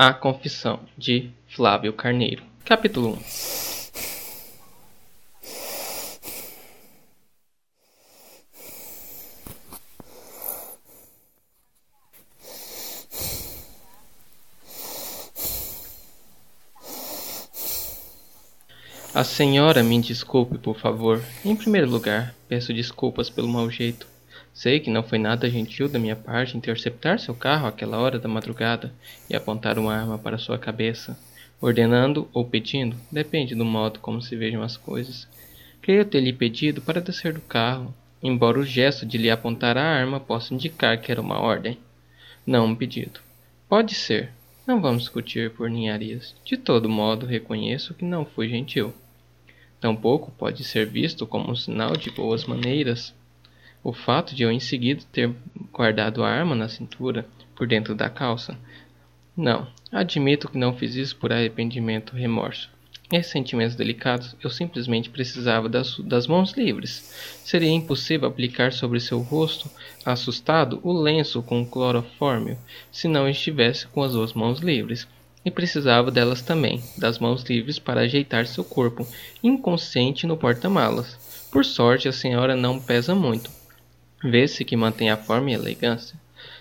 A Confissão de Flávio Carneiro. Capítulo 1 A senhora me desculpe, por favor. Em primeiro lugar, peço desculpas pelo mau jeito. Sei que não foi nada gentil da minha parte interceptar seu carro àquela hora da madrugada e apontar uma arma para sua cabeça, ordenando ou pedindo, depende do modo como se vejam as coisas. Creio ter lhe pedido para descer do carro, embora o gesto de lhe apontar a arma possa indicar que era uma ordem. Não um pedido. Pode ser. Não vamos discutir por ninharias. De todo modo, reconheço que não fui gentil. Tampouco pode ser visto como um sinal de boas maneiras o fato de eu em seguida ter guardado a arma na cintura, por dentro da calça. Não, admito que não fiz isso por arrependimento ou remorso. Em sentimentos delicados, eu simplesmente precisava das, das mãos livres. Seria impossível aplicar sobre seu rosto, assustado, o lenço com clorofórmio, se não estivesse com as duas mãos livres. E precisava delas também, das mãos livres para ajeitar seu corpo, inconsciente no porta-malas. Por sorte, a senhora não pesa muito. Vê-se que mantém a forma e elegância.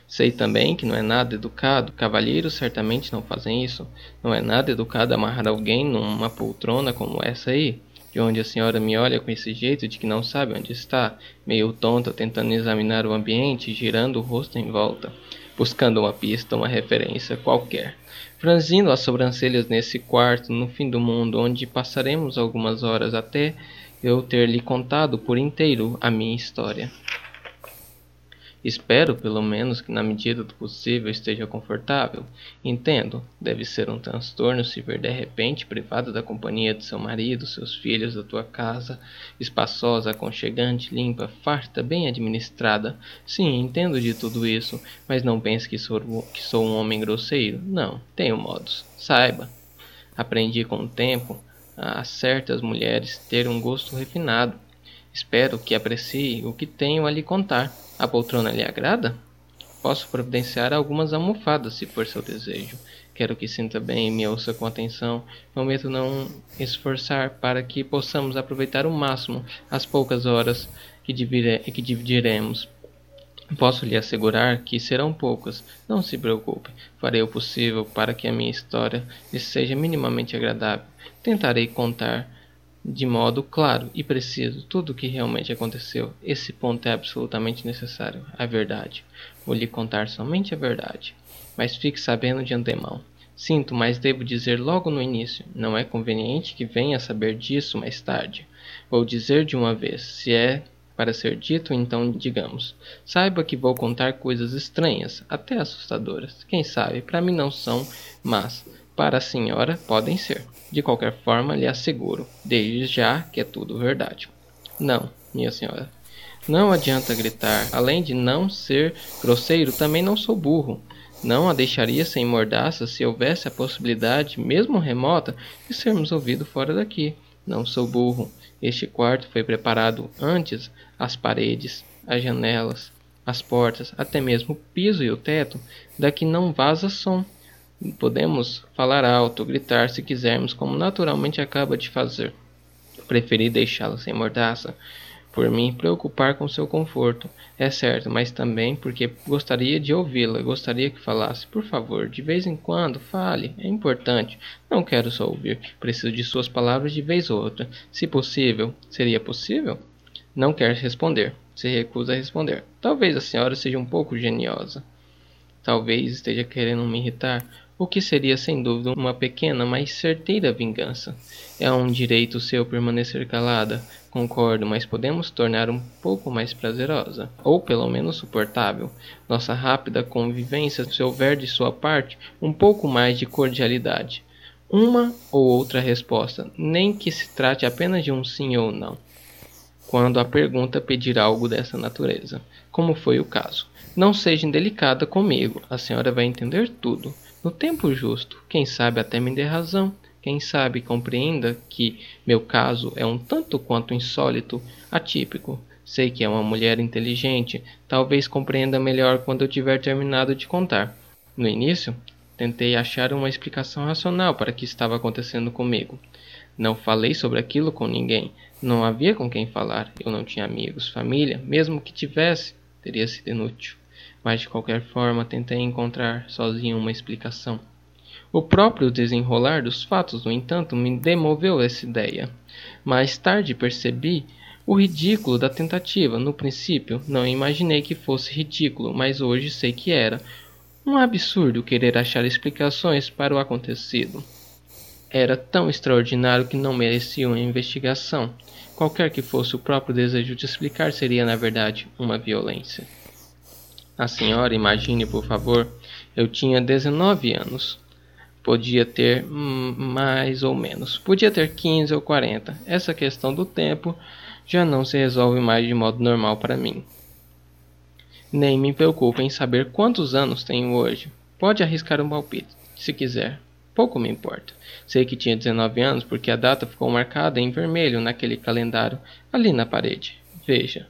Sei também que não é nada educado, cavalheiros certamente não fazem isso. Não é nada educado amarrar alguém numa poltrona como essa aí, de onde a senhora me olha com esse jeito de que não sabe onde está, meio tonta, tentando examinar o ambiente, girando o rosto em volta, buscando uma pista, uma referência qualquer. Franzindo as sobrancelhas nesse quarto, no fim do mundo, onde passaremos algumas horas até eu ter lhe contado por inteiro a minha história. Espero, pelo menos, que na medida do possível esteja confortável. Entendo, deve ser um transtorno se ver de repente privada da companhia de seu marido, seus filhos, da tua casa, espaçosa, aconchegante, limpa, farta, bem administrada. Sim, entendo de tudo isso, mas não pense que sou, que sou um homem grosseiro. Não, tenho modos. Saiba. Aprendi com o tempo a certas mulheres ter um gosto refinado. Espero que aprecie o que tenho a lhe contar. A poltrona lhe agrada? Posso providenciar algumas almofadas, se for seu desejo. Quero que sinta bem e me ouça com atenção. Prometo não esforçar para que possamos aproveitar o máximo as poucas horas que, que dividiremos. Posso lhe assegurar que serão poucas. Não se preocupe. Farei o possível para que a minha história lhe seja minimamente agradável. Tentarei contar de modo claro e preciso tudo o que realmente aconteceu. Esse ponto é absolutamente necessário. A verdade. Vou lhe contar somente a verdade. Mas fique sabendo de antemão. Sinto, mas devo dizer logo no início. Não é conveniente que venha a saber disso mais tarde. Vou dizer de uma vez. Se é para ser dito, então digamos. Saiba que vou contar coisas estranhas, até assustadoras. Quem sabe, para mim não são, mas para a senhora podem ser. De qualquer forma, lhe asseguro, desde já, que é tudo verdade. Não, minha senhora. Não adianta gritar. Além de não ser grosseiro, também não sou burro. Não a deixaria sem mordaça se houvesse a possibilidade, mesmo remota, de sermos ouvidos fora daqui. Não sou burro. Este quarto foi preparado antes as paredes, as janelas, as portas, até mesmo o piso e o teto, daqui não vaza som. Podemos falar alto, gritar se quisermos, como naturalmente acaba de fazer. Preferi deixá-la sem mordaça, por mim preocupar com seu conforto, é certo, mas também porque gostaria de ouvi-la, gostaria que falasse. Por favor, de vez em quando, fale, é importante. Não quero só ouvir, preciso de suas palavras de vez ou outra. Se possível, seria possível? Não quer responder, se recusa a responder. Talvez a senhora seja um pouco geniosa. Talvez esteja querendo me irritar o que seria sem dúvida uma pequena, mas certeira vingança. É um direito seu permanecer calada, concordo, mas podemos tornar um pouco mais prazerosa, ou pelo menos suportável, nossa rápida convivência se houver de sua parte um pouco mais de cordialidade. Uma ou outra resposta, nem que se trate apenas de um sim ou não. Quando a pergunta pedir algo dessa natureza, como foi o caso. Não seja indelicada comigo, a senhora vai entender tudo. No tempo justo, quem sabe até me dê razão, quem sabe compreenda que meu caso é um tanto quanto insólito, atípico. Sei que é uma mulher inteligente, talvez compreenda melhor quando eu tiver terminado de contar. No início, Tentei achar uma explicação racional para o que estava acontecendo comigo. Não falei sobre aquilo com ninguém. Não havia com quem falar. Eu não tinha amigos, família. Mesmo que tivesse, teria sido inútil. Mas de qualquer forma, tentei encontrar sozinho uma explicação. O próprio desenrolar dos fatos, no entanto, me demoveu essa ideia. Mais tarde percebi o ridículo da tentativa. No princípio, não imaginei que fosse ridículo, mas hoje sei que era. Um absurdo querer achar explicações para o acontecido. Era tão extraordinário que não merecia uma investigação. Qualquer que fosse o próprio desejo de explicar seria, na verdade, uma violência. A senhora, imagine, por favor, eu tinha 19 anos. Podia ter mais ou menos. Podia ter 15 ou 40. Essa questão do tempo já não se resolve mais de modo normal para mim. Nem me preocupo em saber quantos anos tenho hoje. Pode arriscar um palpite, se quiser. Pouco me importa. Sei que tinha 19 anos porque a data ficou marcada em vermelho naquele calendário ali na parede. Veja.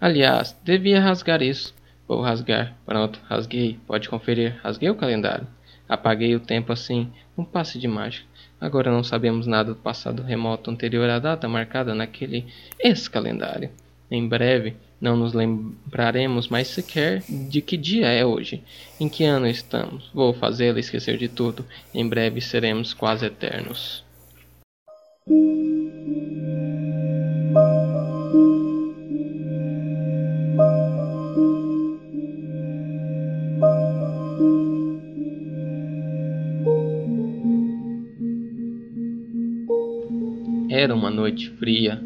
Aliás, devia rasgar isso. Vou rasgar. Pronto, rasguei. Pode conferir. Rasguei o calendário. Apaguei o tempo assim, um passe de mágica. Agora não sabemos nada do passado remoto anterior à data marcada naquele ex-calendário. Em breve, não nos lembraremos mais sequer de que dia é hoje, em que ano estamos. Vou fazê-la esquecer de tudo. Em breve seremos quase eternos. Noite fria.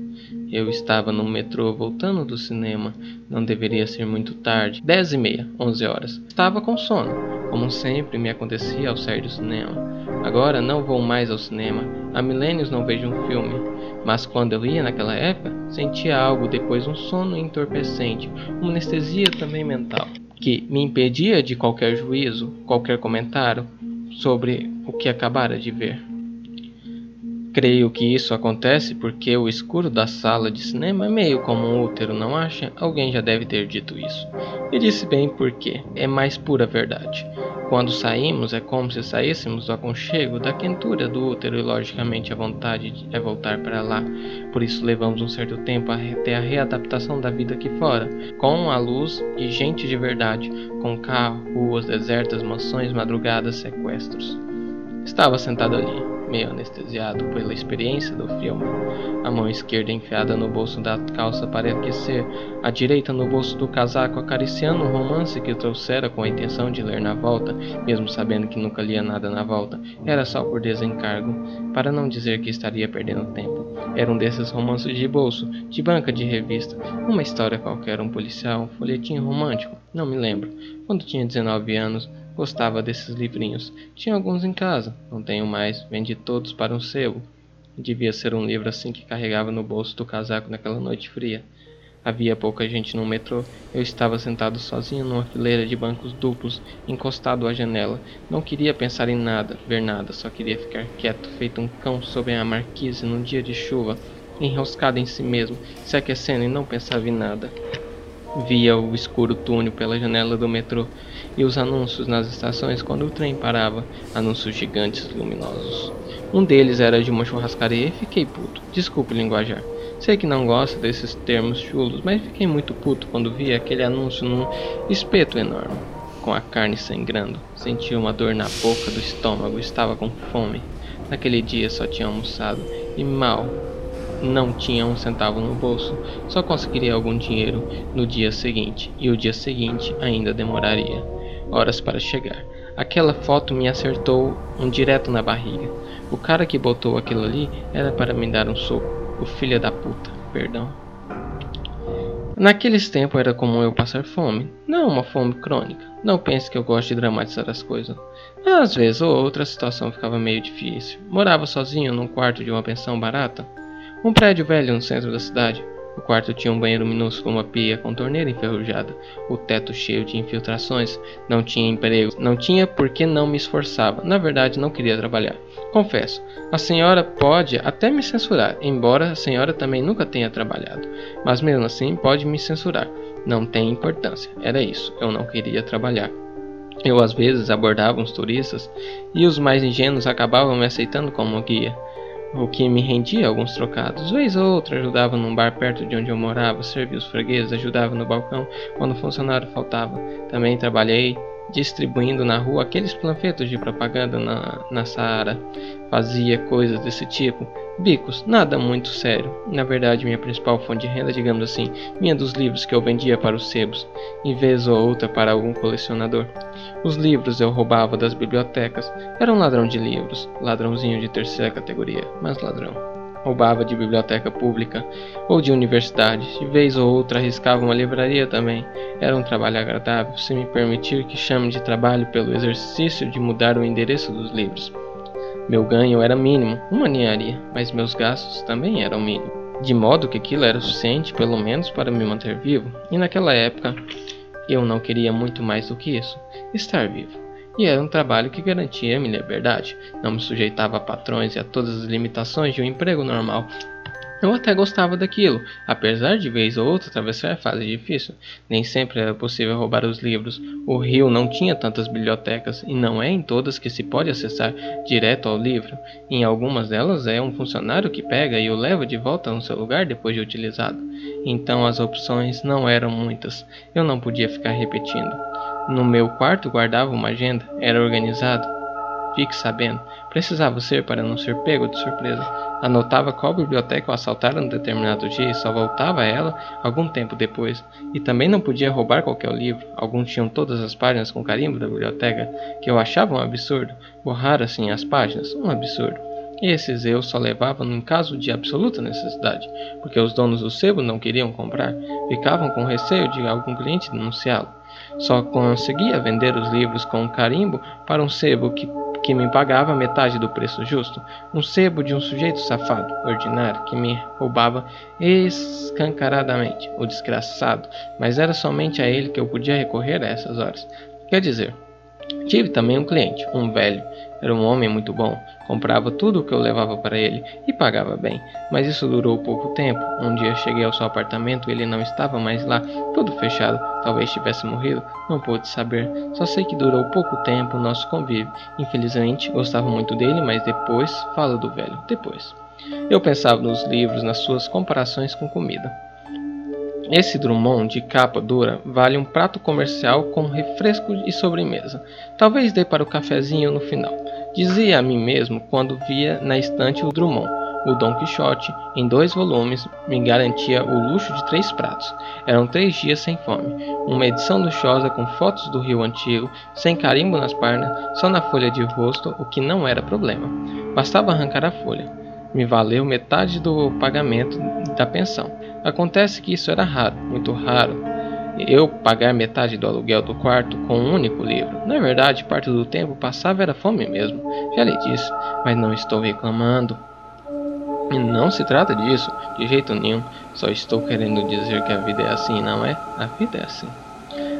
Eu estava no metrô voltando do cinema. Não deveria ser muito tarde. Dez e meia, onze horas. Estava com sono, como sempre me acontecia ao sair do cinema. Agora não vou mais ao cinema. Há milênios não vejo um filme. Mas quando eu ia naquela época, sentia algo depois um sono entorpecente, uma anestesia também mental, que me impedia de qualquer juízo, qualquer comentário sobre o que acabara de ver. Creio que isso acontece porque o escuro da sala de cinema é meio como um útero, não acha? Alguém já deve ter dito isso. E disse bem porque é mais pura verdade. Quando saímos é como se saíssemos do aconchego, da quentura do útero e logicamente a vontade é voltar para lá. Por isso levamos um certo tempo até a readaptação da vida aqui fora, com a luz e gente de verdade, com carro, ruas desertas, mansões, madrugadas, sequestros. Estava sentado ali, meio anestesiado pela experiência do filme, a mão esquerda enfiada no bolso da calça para aquecer, a direita no bolso do casaco acariciando um romance que trouxera com a intenção de ler na volta, mesmo sabendo que nunca lia nada na volta, era só por desencargo, para não dizer que estaria perdendo tempo. Era um desses romances de bolso, de banca de revista, uma história qualquer, um policial, um folhetim romântico, não me lembro. Quando tinha 19 anos, Gostava desses livrinhos. Tinha alguns em casa. Não tenho mais. Vendi todos para um sebo. Devia ser um livro assim que carregava no bolso do casaco naquela noite fria. Havia pouca gente no metrô. Eu estava sentado sozinho numa fileira de bancos duplos, encostado à janela. Não queria pensar em nada, ver nada, só queria ficar quieto, feito um cão sob a marquise num dia de chuva, enroscado em si mesmo, se aquecendo e não pensava em nada. Via o escuro túnel pela janela do metrô e os anúncios nas estações quando o trem parava, anúncios gigantes luminosos. Um deles era de uma churrascaria e fiquei puto. Desculpe linguajar. Sei que não gosta desses termos chulos, mas fiquei muito puto quando vi aquele anúncio num espeto enorme, com a carne sangrando. Senti uma dor na boca do estômago, estava com fome. Naquele dia só tinha almoçado e mal não tinha um centavo no bolso, só conseguiria algum dinheiro no dia seguinte, e o dia seguinte ainda demoraria horas para chegar. Aquela foto me acertou um direto na barriga. O cara que botou aquilo ali era para me dar um soco. O filho da puta, perdão. Naqueles tempos era comum eu passar fome, não uma fome crônica. Não pense que eu gosto de dramatizar as coisas. Às vezes ou outra a situação ficava meio difícil. Morava sozinho num quarto de uma pensão barata. Um prédio velho no centro da cidade. O quarto tinha um banheiro minúsculo, uma pia com torneira enferrujada, o teto cheio de infiltrações. Não tinha emprego, não tinha porque não me esforçava. Na verdade, não queria trabalhar. Confesso, a senhora pode até me censurar, embora a senhora também nunca tenha trabalhado. Mas mesmo assim, pode me censurar. Não tem importância. Era isso. Eu não queria trabalhar. Eu às vezes abordava uns turistas e os mais ingênuos acabavam me aceitando como guia, o que me rendia alguns trocados. Vez ou outra ajudava num bar perto de onde eu morava, servia os fregueses, ajudava no balcão quando o funcionário faltava. Também trabalhei distribuindo na rua aqueles panfletos de propaganda na, na Saara. Fazia coisas desse tipo, bicos, nada muito sério. Na verdade, minha principal fonte de renda, digamos assim, vinha dos livros que eu vendia para os sebos, em vez ou outra para algum colecionador. Os livros eu roubava das bibliotecas. Era um ladrão de livros, ladrãozinho de terceira categoria, mas ladrão roubava de biblioteca pública ou de universidade, de vez ou outra arriscava uma livraria também. Era um trabalho agradável, se me permitir que chame de trabalho pelo exercício de mudar o endereço dos livros. Meu ganho era mínimo, uma ninharia, mas meus gastos também eram mínimos. De modo que aquilo era suficiente, pelo menos, para me manter vivo, e naquela época eu não queria muito mais do que isso: estar vivo e era um trabalho que garantia minha liberdade, não me sujeitava a patrões e a todas as limitações de um emprego normal. Eu até gostava daquilo, apesar de vez ou outra atravessar a fase difícil. Nem sempre era possível roubar os livros. O Rio não tinha tantas bibliotecas, e não é em todas que se pode acessar direto ao livro. Em algumas delas é um funcionário que pega e o leva de volta no seu lugar depois de utilizado. Então as opções não eram muitas. Eu não podia ficar repetindo. No meu quarto guardava uma agenda, era organizado. Fique sabendo, precisava ser para não ser pego de surpresa. Anotava qual biblioteca eu assaltara no determinado dia e só voltava a ela algum tempo depois. E também não podia roubar qualquer livro. Alguns tinham todas as páginas com carimbo da biblioteca, que eu achava um absurdo. Borrar assim as páginas, um absurdo. Esses eu só levava em caso de absoluta necessidade, porque os donos do sebo não queriam comprar, ficavam com receio de algum cliente denunciá-lo. Só conseguia vender os livros com um carimbo para um sebo que, que me pagava metade do preço justo, um sebo de um sujeito safado, ordinário, que me roubava escancaradamente, o desgraçado, mas era somente a ele que eu podia recorrer a essas horas. Quer dizer, Tive também um cliente, um velho. Era um homem muito bom, comprava tudo o que eu levava para ele e pagava bem. Mas isso durou pouco tempo. Um dia cheguei ao seu apartamento ele não estava mais lá, todo fechado. Talvez tivesse morrido, não pude saber. Só sei que durou pouco tempo o nosso convívio. Infelizmente, gostava muito dele, mas depois, falo do velho, depois. Eu pensava nos livros, nas suas comparações com comida. Esse Drummond de capa dura vale um prato comercial com refresco e sobremesa. Talvez dê para o cafezinho no final. Dizia a mim mesmo quando via na estante o Drummond. O Dom Quixote, em dois volumes, me garantia o luxo de três pratos. Eram três dias sem fome. Uma edição luxuosa com fotos do Rio Antigo, sem carimbo nas páginas, só na folha de rosto, o que não era problema. Bastava arrancar a folha. Me valeu metade do pagamento da pensão. Acontece que isso era raro, muito raro. Eu pagar metade do aluguel do quarto com um único livro. Na verdade, parte do tempo passava era fome mesmo. Já lhe disse, mas não estou reclamando. E não se trata disso, de jeito nenhum. Só estou querendo dizer que a vida é assim, não é? A vida é assim.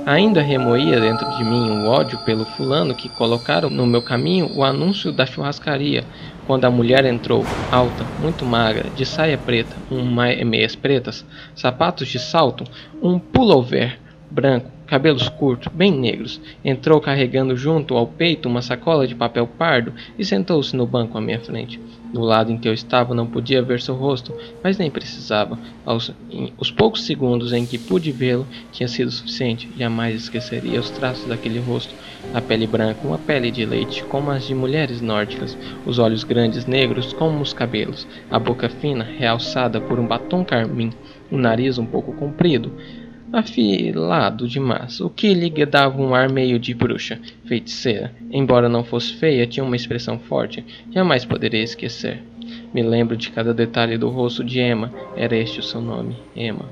Ainda remoía dentro de mim o ódio pelo fulano que colocaram no meu caminho o anúncio da churrascaria, quando a mulher entrou, alta, muito magra, de saia preta, um meias pretas, sapatos de salto, um pullover branco, cabelos curtos, bem negros, entrou carregando junto ao peito uma sacola de papel pardo e sentou-se no banco à minha frente. Do lado em que eu estava não podia ver seu rosto, mas nem precisava. Aos, em, os poucos segundos em que pude vê-lo tinha sido suficiente. Jamais esqueceria os traços daquele rosto. A pele branca, uma pele de leite, como as de mulheres nórdicas. Os olhos grandes, negros como os cabelos. A boca fina, realçada por um batom carmim. O nariz um pouco comprido afilado demais, o que lhe dava um ar meio de bruxa, feiticeira. Embora não fosse feia, tinha uma expressão forte, jamais poderia esquecer. Me lembro de cada detalhe do rosto de Emma, era este o seu nome, Emma.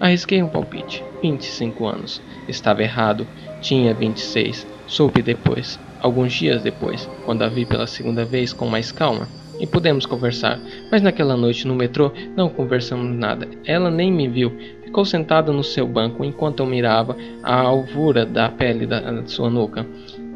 Arrisquei um palpite, 25 anos. Estava errado, tinha 26. Soube depois, alguns dias depois, quando a vi pela segunda vez com mais calma. E pudemos conversar, mas naquela noite no metrô não conversamos nada. Ela nem me viu, Ficou sentada no seu banco enquanto eu mirava a alvura da pele da, da sua nuca,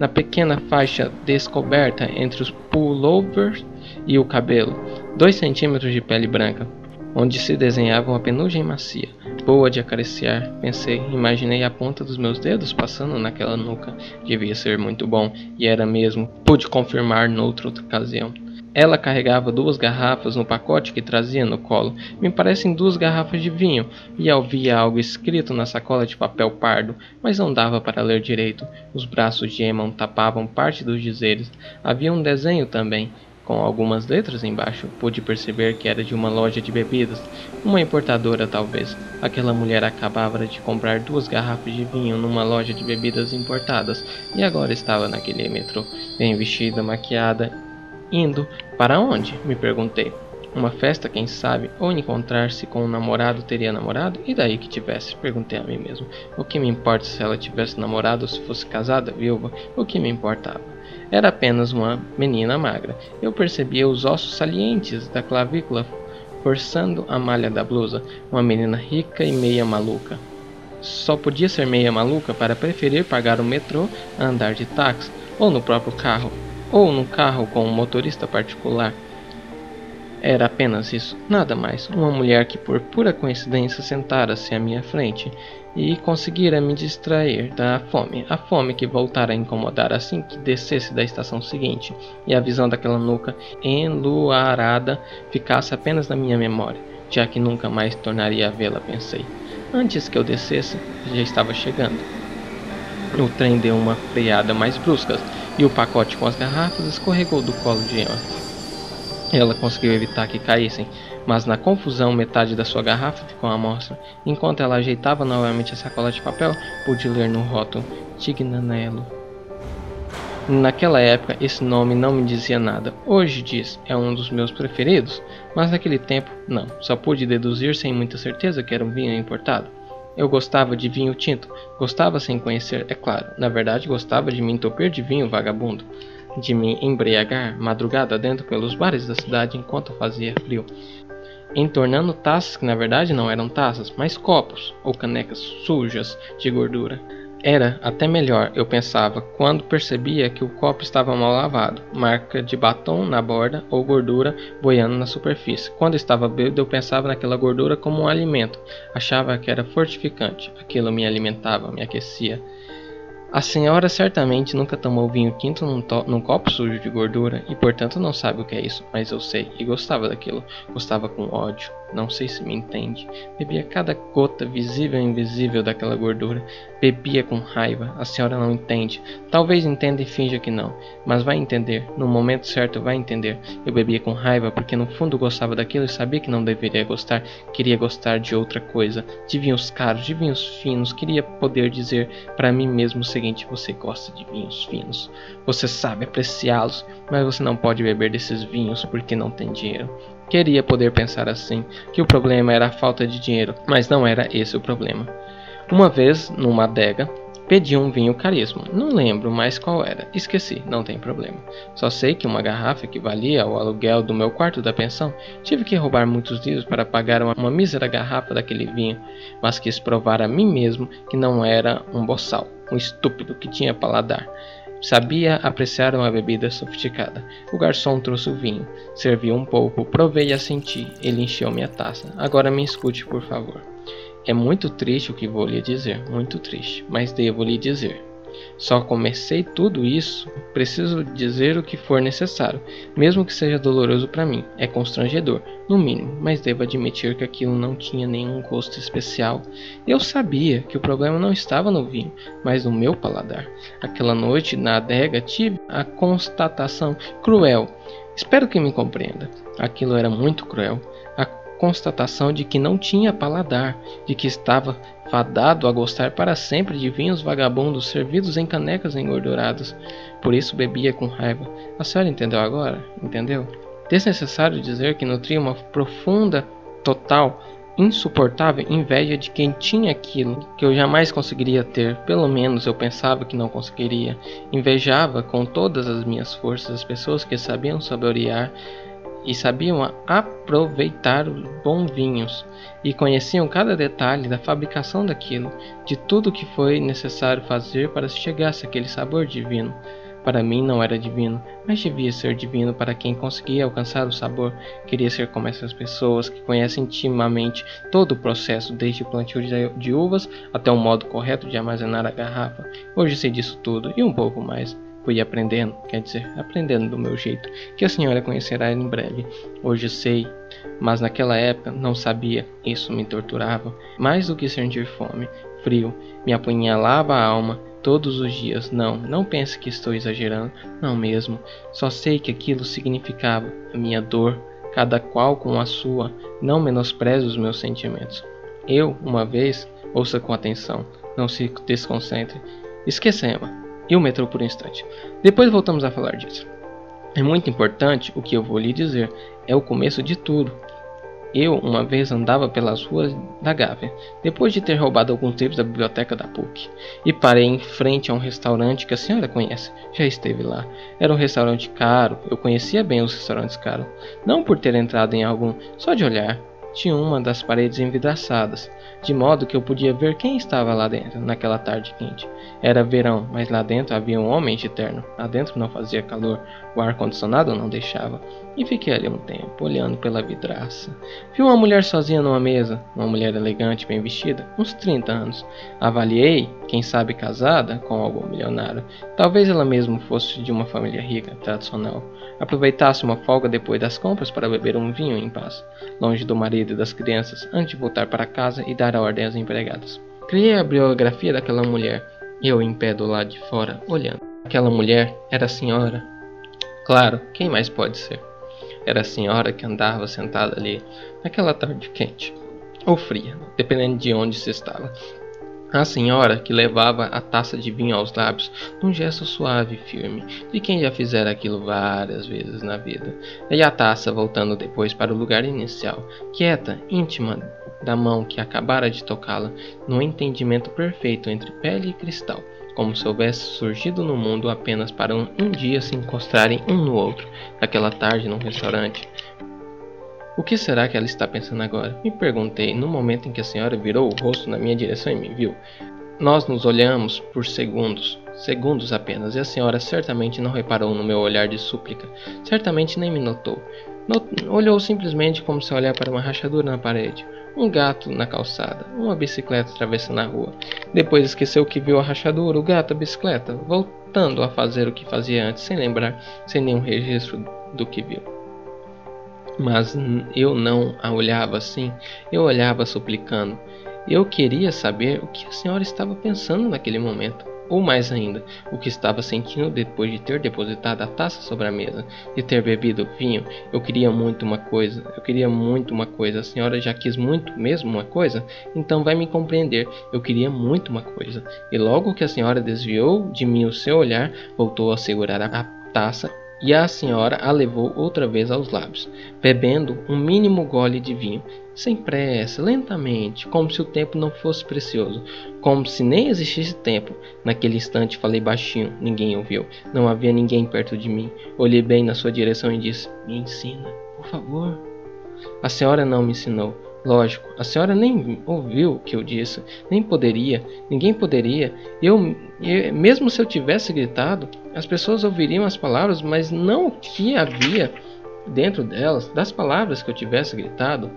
na pequena faixa descoberta entre os pullovers e o cabelo, dois centímetros de pele branca, onde se desenhava uma penugem macia. boa de acariciar, pensei. Imaginei a ponta dos meus dedos passando naquela nuca. Devia ser muito bom, e era mesmo. Pude confirmar noutra ocasião. Ela carregava duas garrafas no pacote que trazia no colo. Me parecem duas garrafas de vinho, e havia algo escrito na sacola de papel pardo, mas não dava para ler direito. Os braços de Emma tapavam parte dos dizeres. Havia um desenho também, com algumas letras embaixo. Pude perceber que era de uma loja de bebidas, uma importadora talvez. Aquela mulher acabava de comprar duas garrafas de vinho numa loja de bebidas importadas e agora estava naquele metrô, bem vestida, maquiada Indo para onde? me perguntei. Uma festa, quem sabe, ou encontrar-se com um namorado teria namorado? E daí que tivesse? Perguntei a mim mesmo. O que me importa se ela tivesse namorado ou se fosse casada, viúva? O que me importava? Era apenas uma menina magra. Eu percebia os ossos salientes da clavícula forçando a malha da blusa. Uma menina rica e meia maluca. Só podia ser meia maluca para preferir pagar o metrô a andar de táxi ou no próprio carro ou num carro com um motorista particular. Era apenas isso, nada mais. Uma mulher que por pura coincidência sentara-se à minha frente e conseguira me distrair da fome, a fome que voltara a incomodar assim que descesse da estação seguinte, e a visão daquela nuca enluarada ficasse apenas na minha memória, já que nunca mais tornaria a vê-la, pensei. Antes que eu descesse, já estava chegando. O trem deu uma freada mais brusca e o pacote com as garrafas escorregou do colo de Emma. Ela conseguiu evitar que caíssem, mas na confusão metade da sua garrafa ficou à mostra. Enquanto ela ajeitava novamente a sacola de papel, pude ler no rótulo Tignanello. Naquela época, esse nome não me dizia nada. Hoje diz, é um dos meus preferidos, mas naquele tempo, não. Só pude deduzir sem muita certeza que era um vinho importado. Eu gostava de vinho tinto, gostava sem conhecer, é claro. Na verdade, gostava de me entupir de vinho vagabundo, de me embriagar madrugada dentro pelos bares da cidade enquanto fazia frio, entornando taças que na verdade não eram taças, mas copos ou canecas sujas de gordura. Era até melhor, eu pensava, quando percebia que o copo estava mal lavado, marca de batom na borda ou gordura boiando na superfície. Quando estava bêbado, eu pensava naquela gordura como um alimento, achava que era fortificante, aquilo me alimentava, me aquecia. A senhora certamente nunca tomou vinho tinto num, num, copo sujo de gordura e portanto não sabe o que é isso, mas eu sei e gostava daquilo. Gostava com ódio, não sei se me entende. Bebia cada gota visível e invisível daquela gordura. Bebia com raiva. A senhora não entende. Talvez entenda e finja que não, mas vai entender. No momento certo vai entender. Eu bebia com raiva porque no fundo gostava daquilo e sabia que não deveria gostar. Queria gostar de outra coisa, de vinhos caros, de vinhos finos. Queria poder dizer para mim mesmo seguinte: você gosta de vinhos finos, você sabe apreciá-los, mas você não pode beber desses vinhos porque não tem dinheiro. Queria poder pensar assim, que o problema era a falta de dinheiro, mas não era esse o problema. Uma vez, numa adega, pedi um vinho caríssimo. Não lembro mais qual era. Esqueci, não tem problema. Só sei que uma garrafa equivalia ao aluguel do meu quarto da pensão. Tive que roubar muitos livros para pagar uma, uma mísera garrafa daquele vinho, mas quis provar a mim mesmo que não era um boçal um estúpido que tinha paladar. Sabia apreciar uma bebida sofisticada. O garçom trouxe o vinho, serviu um pouco, provei e assenti. Ele encheu minha taça. Agora me escute, por favor. É muito triste o que vou lhe dizer, muito triste, mas devo lhe dizer. Só comecei tudo isso, preciso dizer o que for necessário, mesmo que seja doloroso para mim. É constrangedor, no mínimo, mas devo admitir que aquilo não tinha nenhum gosto especial. Eu sabia que o problema não estava no vinho, mas no meu paladar. Aquela noite na adega tive a constatação cruel. Espero que me compreenda. Aquilo era muito cruel. Constatação de que não tinha paladar, de que estava fadado a gostar para sempre de vinhos vagabundos servidos em canecas engorduradas. Por isso bebia com raiva. A senhora entendeu agora? Entendeu? Desnecessário dizer que nutria uma profunda, total, insuportável inveja de quem tinha aquilo que eu jamais conseguiria ter, pelo menos eu pensava que não conseguiria. Invejava com todas as minhas forças as pessoas que sabiam saborear e sabiam aproveitar os bons vinhos e conheciam cada detalhe da fabricação daquilo, de tudo que foi necessário fazer para chegar a aquele sabor divino. Para mim não era divino, mas devia ser divino para quem conseguia alcançar o sabor. Queria ser como essas pessoas que conhecem intimamente todo o processo, desde o plantio de uvas até o modo correto de armazenar a garrafa. Hoje sei disso tudo e um pouco mais. Fui aprendendo, quer dizer, aprendendo do meu jeito, que a senhora conhecerá em breve. Hoje sei, mas naquela época não sabia. Isso me torturava, mais do que sentir fome, frio, me apunhalava a alma todos os dias. Não, não pense que estou exagerando, não mesmo. Só sei que aquilo significava a minha dor, cada qual com a sua. Não menospreze os meus sentimentos. Eu, uma vez, ouça com atenção, não se desconcentre. Esquecemos e o metrô por um instante. Depois voltamos a falar disso. É muito importante o que eu vou lhe dizer. É o começo de tudo. Eu uma vez andava pelas ruas da Gávea, depois de ter roubado alguns livros da biblioteca da PUC, e parei em frente a um restaurante que a senhora conhece, já esteve lá. Era um restaurante caro, eu conhecia bem os restaurantes caros, não por ter entrado em algum, só de olhar tinha uma das paredes envidraçadas, de modo que eu podia ver quem estava lá dentro naquela tarde quente. Era verão, mas lá dentro havia um homem de terno. Lá dentro não fazia calor, o ar-condicionado não deixava. E fiquei ali um tempo, olhando pela vidraça. Vi uma mulher sozinha numa mesa, uma mulher elegante, bem vestida, uns 30 anos. Avaliei, quem sabe casada com algum milionário. Talvez ela mesma fosse de uma família rica, tradicional. Aproveitasse uma folga depois das compras para beber um vinho em paz, longe do marido e das crianças, antes de voltar para casa e dar a ordem às empregadas. Criei a biografia daquela mulher, eu em pé do lado de fora, olhando. Aquela mulher era a senhora. Claro, quem mais pode ser? Era a senhora que andava sentada ali, naquela tarde quente, ou fria, dependendo de onde se estava, a senhora, que levava a taça de vinho aos lábios, num gesto suave e firme, de quem já fizera aquilo várias vezes na vida, e a taça voltando depois para o lugar inicial, quieta, íntima da mão que acabara de tocá-la, no entendimento perfeito entre pele e cristal, como se houvesse surgido no mundo apenas para um, um dia se encostarem um no outro, naquela tarde num restaurante, o que será que ela está pensando agora? Me perguntei no momento em que a senhora virou o rosto na minha direção e me viu. Nós nos olhamos por segundos, segundos apenas, e a senhora certamente não reparou no meu olhar de súplica, certamente nem me notou. Olhou simplesmente como se olhar para uma rachadura na parede, um gato na calçada, uma bicicleta atravessando a rua. Depois esqueceu que viu a rachadura, o gato, a bicicleta, voltando a fazer o que fazia antes, sem lembrar, sem nenhum registro do que viu. Mas eu não a olhava assim, eu olhava suplicando. Eu queria saber o que a senhora estava pensando naquele momento, ou mais ainda, o que estava sentindo depois de ter depositado a taça sobre a mesa, de ter bebido vinho. Eu queria muito uma coisa, eu queria muito uma coisa. A senhora já quis muito mesmo uma coisa? Então vai me compreender. Eu queria muito uma coisa. E logo que a senhora desviou de mim o seu olhar, voltou a segurar a taça e a senhora a levou outra vez aos lábios, bebendo um mínimo gole de vinho, sem pressa, lentamente, como se o tempo não fosse precioso, como se nem existisse tempo. Naquele instante falei baixinho, ninguém ouviu, não havia ninguém perto de mim. Olhei bem na sua direção e disse: Me ensina, por favor. A senhora não me ensinou. Lógico, a senhora nem ouviu o que eu disse, nem poderia, ninguém poderia. Eu, eu, mesmo se eu tivesse gritado, as pessoas ouviriam as palavras, mas não o que havia dentro delas, das palavras que eu tivesse gritado.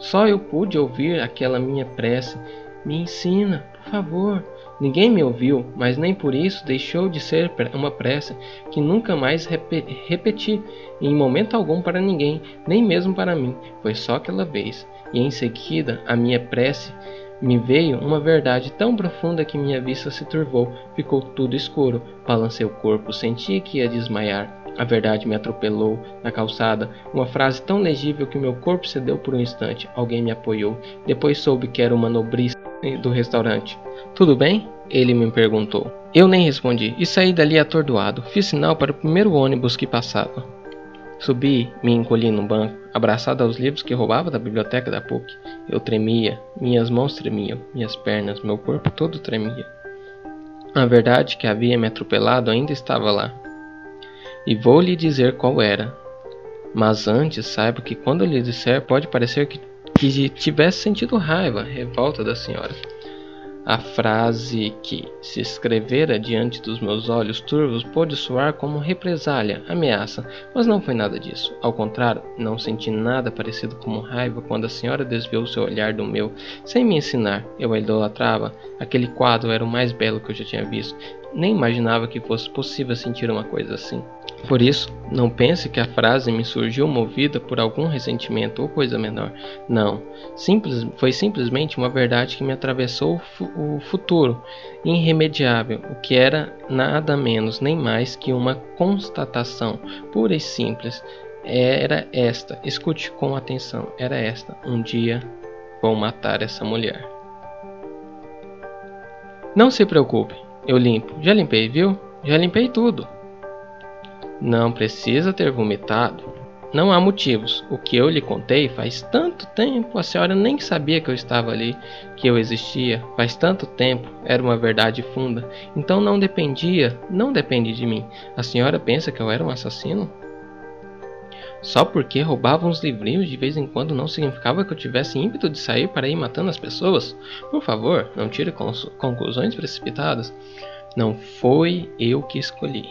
Só eu pude ouvir aquela minha prece. Me ensina, por favor. Ninguém me ouviu, mas nem por isso deixou de ser uma prece que nunca mais repeti em momento algum para ninguém, nem mesmo para mim. Foi só aquela vez e em seguida a minha prece me veio uma verdade tão profunda que minha vista se turvou, ficou tudo escuro. Balancei o corpo, senti que ia desmaiar. A verdade me atropelou na calçada, uma frase tão legível que meu corpo cedeu por um instante. Alguém me apoiou. Depois soube que era o manobrista do restaurante. Tudo bem? Ele me perguntou. Eu nem respondi e saí dali atordoado. Fiz sinal para o primeiro ônibus que passava. Subi, me encolhi no banco, abraçado aos livros que roubava da biblioteca da PUC. Eu tremia, minhas mãos tremiam, minhas pernas, meu corpo todo tremia. A verdade que havia me atropelado ainda estava lá. E vou lhe dizer qual era. Mas antes, saiba que quando lhe disser, pode parecer que, que tivesse sentido raiva, revolta da senhora. A frase que se escrevera diante dos meus olhos turvos pôde soar como represália, ameaça, mas não foi nada disso. Ao contrário, não senti nada parecido com raiva quando a senhora desviou seu olhar do meu, sem me ensinar. Eu a idolatrava. Aquele quadro era o mais belo que eu já tinha visto. Nem imaginava que fosse possível sentir uma coisa assim. Por isso, não pense que a frase me surgiu movida por algum ressentimento ou coisa menor. Não, simples, foi simplesmente uma verdade que me atravessou o futuro, irremediável, o que era nada menos nem mais que uma constatação pura e simples. Era esta, escute com atenção, era esta: um dia vou matar essa mulher. Não se preocupe, eu limpo. Já limpei, viu? Já limpei tudo. Não precisa ter vomitado. Não há motivos. O que eu lhe contei faz tanto tempo, a senhora nem sabia que eu estava ali, que eu existia. Faz tanto tempo, era uma verdade funda. Então não dependia, não depende de mim. A senhora pensa que eu era um assassino? Só porque roubava uns livrinhos de vez em quando não significava que eu tivesse ímpeto de sair para ir matando as pessoas? Por favor, não tire conclusões precipitadas. Não foi eu que escolhi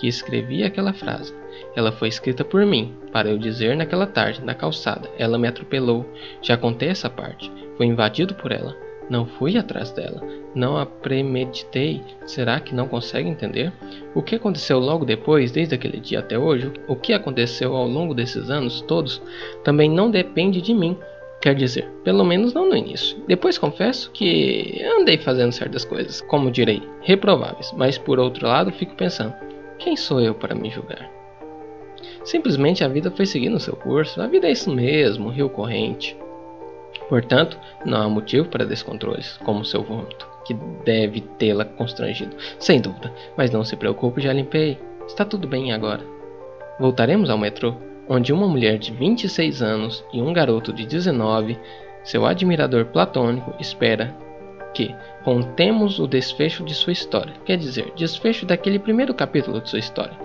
que escrevi aquela frase. Ela foi escrita por mim, para eu dizer naquela tarde, na calçada. Ela me atropelou. Já contei essa parte. Fui invadido por ela. Não fui atrás dela. Não a premeditei. Será que não consegue entender? O que aconteceu logo depois, desde aquele dia até hoje, o que aconteceu ao longo desses anos todos, também não depende de mim. Quer dizer, pelo menos não no início. Depois confesso que andei fazendo certas coisas, como direi, reprováveis, mas por outro lado fico pensando, quem sou eu para me julgar? Simplesmente a vida foi seguindo seu curso. A vida é isso mesmo, rio corrente. Portanto, não há motivo para descontroles, como seu vômito, que deve tê-la constrangido. Sem dúvida, mas não se preocupe, já limpei. Está tudo bem agora. Voltaremos ao metrô, onde uma mulher de 26 anos e um garoto de 19, seu admirador platônico, espera que contemos o desfecho de sua história, quer dizer, desfecho daquele primeiro capítulo de sua história,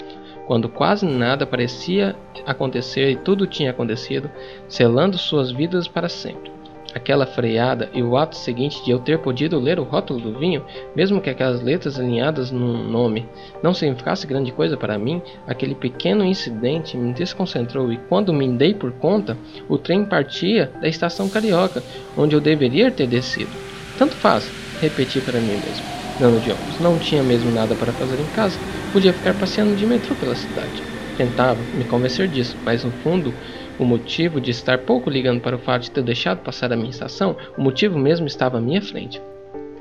quando quase nada parecia acontecer e tudo tinha acontecido, selando suas vidas para sempre. Aquela freada e o ato seguinte de eu ter podido ler o rótulo do vinho, mesmo que aquelas letras alinhadas num nome não significasse grande coisa para mim, aquele pequeno incidente me desconcentrou e quando me dei por conta, o trem partia da estação Carioca, onde eu deveria ter descido. Tanto faz, repeti para mim mesmo, dando de ombros. Não tinha mesmo nada para fazer em casa, podia ficar passeando de metrô pela cidade. Tentava me convencer disso, mas no fundo, o motivo de estar pouco ligando para o fato de ter deixado passar a minha estação, o motivo mesmo estava à minha frente.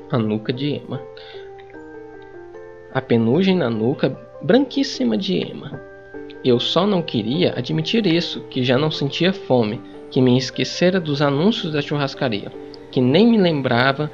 A nuca de Emma. A penugem na nuca branquíssima de Emma. Eu só não queria admitir isso, que já não sentia fome, que me esquecera dos anúncios da churrascaria que nem me lembrava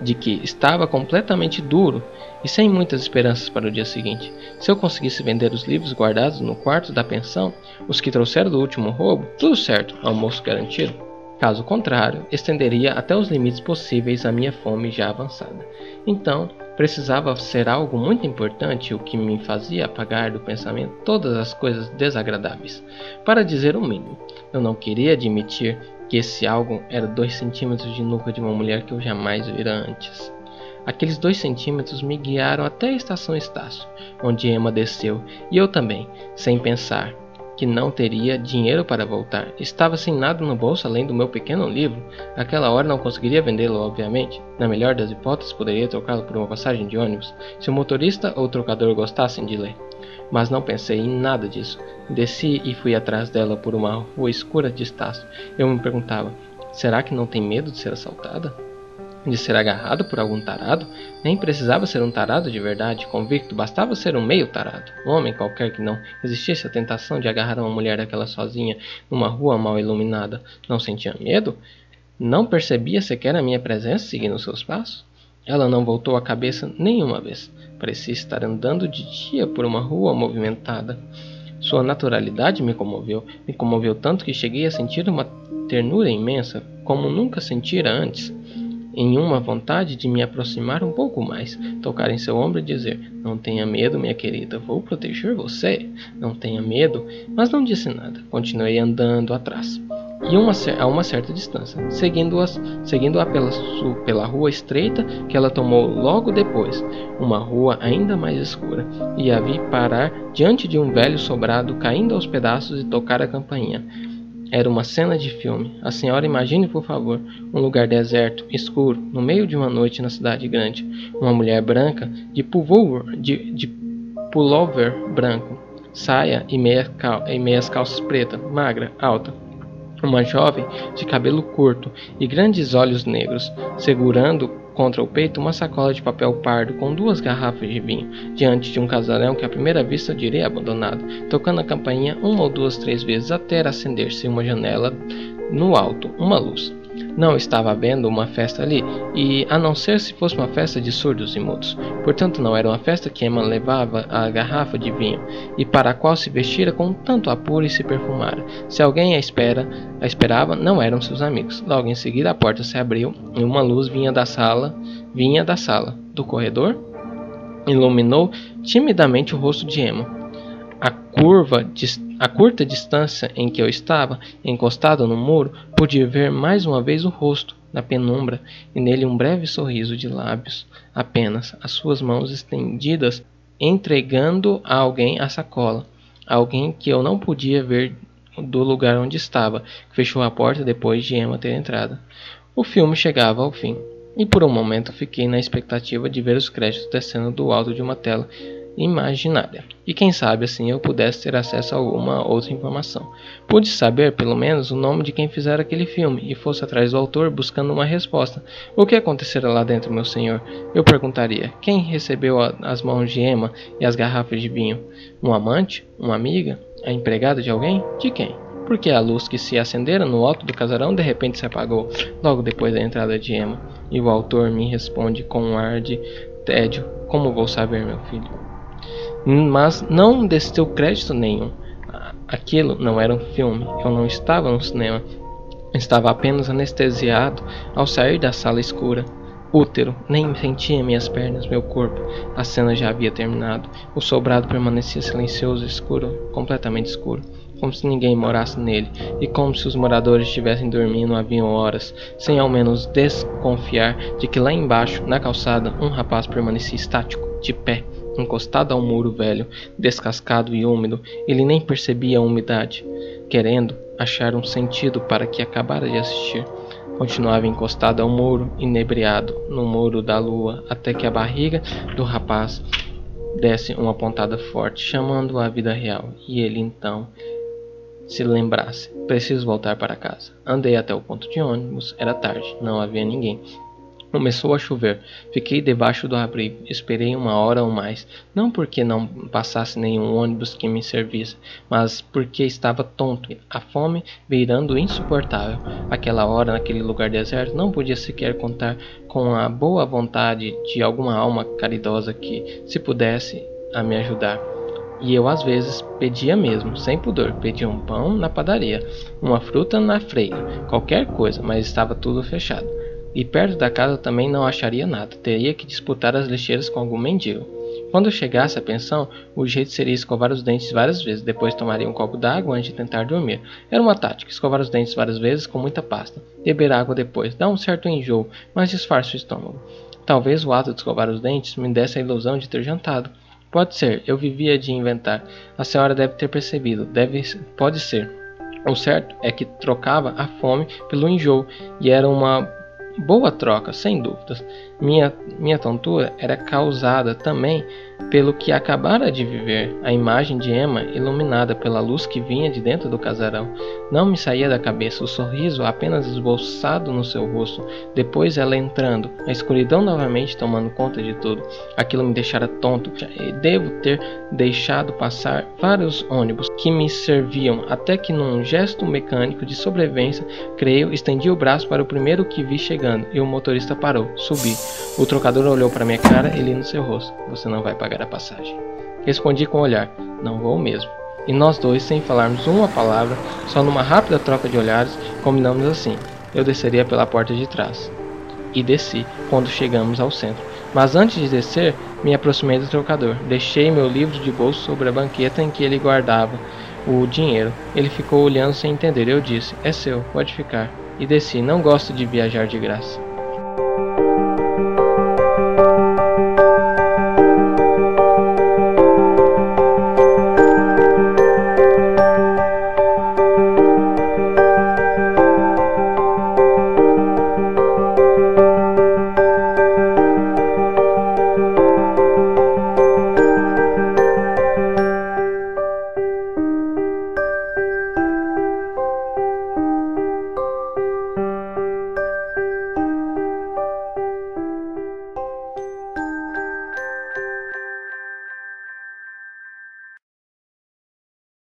de que estava completamente duro e sem muitas esperanças para o dia seguinte. Se eu conseguisse vender os livros guardados no quarto da pensão, os que trouxeram do último roubo, tudo certo, almoço garantido. Caso contrário, estenderia até os limites possíveis a minha fome já avançada. Então, precisava ser algo muito importante o que me fazia apagar do pensamento todas as coisas desagradáveis. Para dizer o mínimo, eu não queria admitir que esse algo era dois centímetros de nuca de uma mulher que eu jamais vira antes. Aqueles dois centímetros me guiaram até a estação Estácio, onde Emma desceu, e eu também, sem pensar que não teria dinheiro para voltar. Estava sem nada no bolso além do meu pequeno livro. Naquela hora não conseguiria vendê-lo, obviamente. Na melhor das hipóteses, poderia trocá-lo por uma passagem de ônibus, se o motorista ou o trocador gostassem de ler mas não pensei em nada disso. Desci e fui atrás dela por uma rua escura de Estácio. Eu me perguntava: será que não tem medo de ser assaltada? De ser agarrado por algum tarado? Nem precisava ser um tarado de verdade, convicto, bastava ser um meio tarado. Um homem qualquer que não existisse a tentação de agarrar uma mulher daquela sozinha numa rua mal iluminada. Não sentia medo? Não percebia sequer a minha presença seguindo seus passos? Ela não voltou a cabeça nenhuma vez. Parecia estar andando de dia por uma rua movimentada. Sua naturalidade me comoveu, me comoveu tanto que cheguei a sentir uma ternura imensa, como nunca sentira antes, em uma vontade de me aproximar um pouco mais, tocar em seu ombro e dizer: Não tenha medo, minha querida, vou proteger você. Não tenha medo. Mas não disse nada. Continuei andando atrás. E uma, a uma certa distância, seguindo-a seguindo pela, pela rua estreita que ela tomou logo depois, uma rua ainda mais escura, e a vi parar diante de um velho sobrado caindo aos pedaços e tocar a campainha. Era uma cena de filme. A senhora imagine, por favor, um lugar deserto, escuro, no meio de uma noite na cidade grande. Uma mulher branca, de pullover, de, de pullover branco, saia e, meia cal, e meias calças preta, magra, alta. Uma jovem de cabelo curto e grandes olhos negros, segurando contra o peito uma sacola de papel pardo com duas garrafas de vinho, diante de um casarão que à primeira vista diria abandonado, tocando a campainha uma ou duas, três vezes até acender-se uma janela no alto, uma luz. Não estava havendo uma festa ali, e a não ser se fosse uma festa de surdos e mudos. Portanto, não era uma festa que Emma levava a garrafa de vinho, e para a qual se vestira com tanto apuro e se perfumara. Se alguém a espera, a esperava, não eram seus amigos. Logo em seguida, a porta se abriu e uma luz vinha da sala, vinha da sala, do corredor, iluminou timidamente o rosto de Emma a curva a curta distância em que eu estava, encostado no muro, pude ver mais uma vez o rosto na penumbra e nele um breve sorriso de lábios, apenas as suas mãos estendidas, entregando a alguém a sacola, alguém que eu não podia ver do lugar onde estava, que fechou a porta depois de Emma ter entrado. O filme chegava ao fim, e por um momento fiquei na expectativa de ver os créditos descendo do alto de uma tela imaginária. E quem sabe assim eu pudesse ter acesso a alguma outra informação. Pude saber, pelo menos, o nome de quem fizera aquele filme e fosse atrás do autor buscando uma resposta. O que acontecera lá dentro, meu senhor? Eu perguntaria. Quem recebeu a, as mãos de Emma e as garrafas de vinho? Um amante? Uma amiga? A empregada de alguém? De quem? Porque a luz que se acendera no alto do casarão de repente se apagou, logo depois da entrada de Emma. E o autor me responde com um ar de tédio: Como vou saber, meu filho? Mas não desceu crédito nenhum. Aquilo não era um filme, eu não estava no cinema. Estava apenas anestesiado ao sair da sala escura. Útero, nem sentia minhas pernas, meu corpo. A cena já havia terminado. O sobrado permanecia silencioso, escuro, completamente escuro, como se ninguém morasse nele, e como se os moradores estivessem dormindo haviam horas, sem ao menos desconfiar de que lá embaixo, na calçada, um rapaz permanecia estático, de pé, encostado ao muro velho, descascado e úmido, ele nem percebia a umidade. Querendo achar um sentido para que acabara de assistir, continuava encostado ao muro, inebriado, no muro da lua, até que a barriga do rapaz desse uma pontada forte, chamando-o à vida real, e ele então se lembrasse. Preciso voltar para casa. Andei até o ponto de ônibus, era tarde, não havia ninguém. Começou a chover. Fiquei debaixo do abrigo. Esperei uma hora ou mais. Não porque não passasse nenhum ônibus que me servisse, mas porque estava tonto, a fome beirando insuportável. Aquela hora, naquele lugar deserto, não podia sequer contar com a boa vontade de alguma alma caridosa que, se pudesse, a me ajudar. E eu às vezes pedia mesmo, sem pudor, pedia um pão na padaria, uma fruta na freira, qualquer coisa, mas estava tudo fechado. E perto da casa também não acharia nada, teria que disputar as lixeiras com algum mendigo. Quando chegasse à pensão, o jeito seria escovar os dentes várias vezes, depois tomaria um copo d'água antes de tentar dormir. Era uma tática, escovar os dentes várias vezes com muita pasta. Beber água depois, dá um certo enjoo, mas disfarça o estômago. Talvez o ato de escovar os dentes me desse a ilusão de ter jantado. Pode ser, eu vivia de inventar. A senhora deve ter percebido, deve, pode ser. O certo é que trocava a fome pelo enjoo, e era uma Boa troca, sem dúvidas. Minha, minha tontura era causada também pelo que acabara de viver, a imagem de Emma iluminada pela luz que vinha de dentro do casarão. Não me saía da cabeça o sorriso apenas esboçado no seu rosto, depois ela entrando, a escuridão novamente tomando conta de tudo. Aquilo me deixara tonto devo ter deixado passar vários ônibus que me serviam, até que num gesto mecânico de sobrevivência, creio, estendi o braço para o primeiro que vi chegando e o motorista parou, subi. O trocador olhou para minha cara e li no seu rosto: Você não vai pagar a passagem. Respondi com o olhar: Não vou mesmo. E nós dois, sem falarmos uma palavra, só numa rápida troca de olhares, combinamos assim: eu desceria pela porta de trás. E desci quando chegamos ao centro. Mas antes de descer, me aproximei do trocador. Deixei meu livro de bolso sobre a banqueta em que ele guardava o dinheiro. Ele ficou olhando sem entender. Eu disse: É seu, pode ficar. E desci. Não gosto de viajar de graça.